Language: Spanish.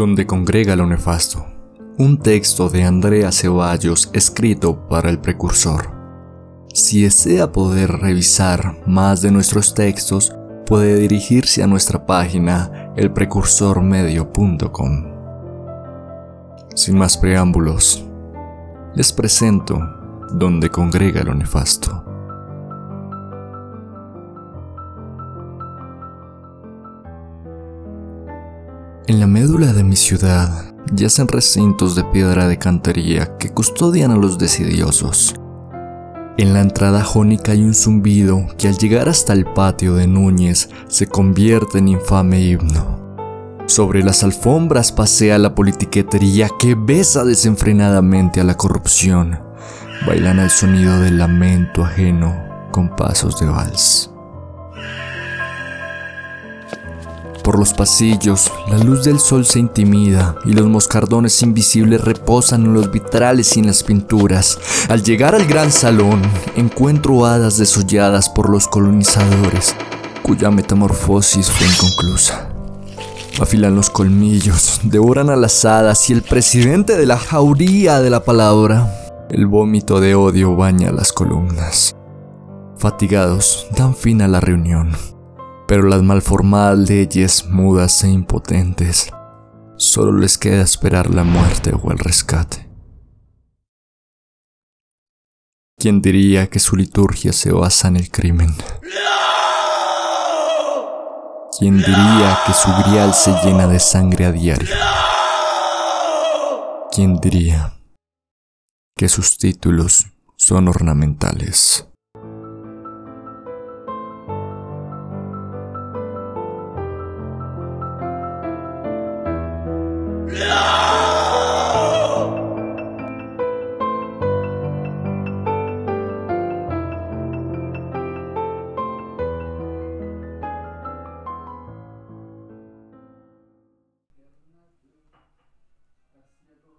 donde congrega lo nefasto. Un texto de Andrea Ceballos escrito para el precursor. Si desea poder revisar más de nuestros textos, puede dirigirse a nuestra página elprecursormedio.com. Sin más preámbulos, les presento donde congrega lo nefasto. En la médula de mi ciudad yacen recintos de piedra de cantería que custodian a los decidiosos. En la entrada jónica hay un zumbido que al llegar hasta el patio de Núñez se convierte en infame himno. Sobre las alfombras pasea la politiquetería que besa desenfrenadamente a la corrupción. Bailan al sonido del lamento ajeno con pasos de vals. Por los pasillos, la luz del sol se intimida y los moscardones invisibles reposan en los vitrales y en las pinturas. Al llegar al gran salón, encuentro hadas desolladas por los colonizadores, cuya metamorfosis fue inconclusa. Afilan los colmillos, devoran a las hadas y el presidente de la jauría de la palabra. El vómito de odio baña las columnas. Fatigados, dan fin a la reunión pero las malformadas leyes mudas e impotentes, solo les queda esperar la muerte o el rescate. ¿Quién diría que su liturgia se basa en el crimen? ¿Quién diría que su grial se llena de sangre a diario? ¿Quién diría que sus títulos son ornamentales? No!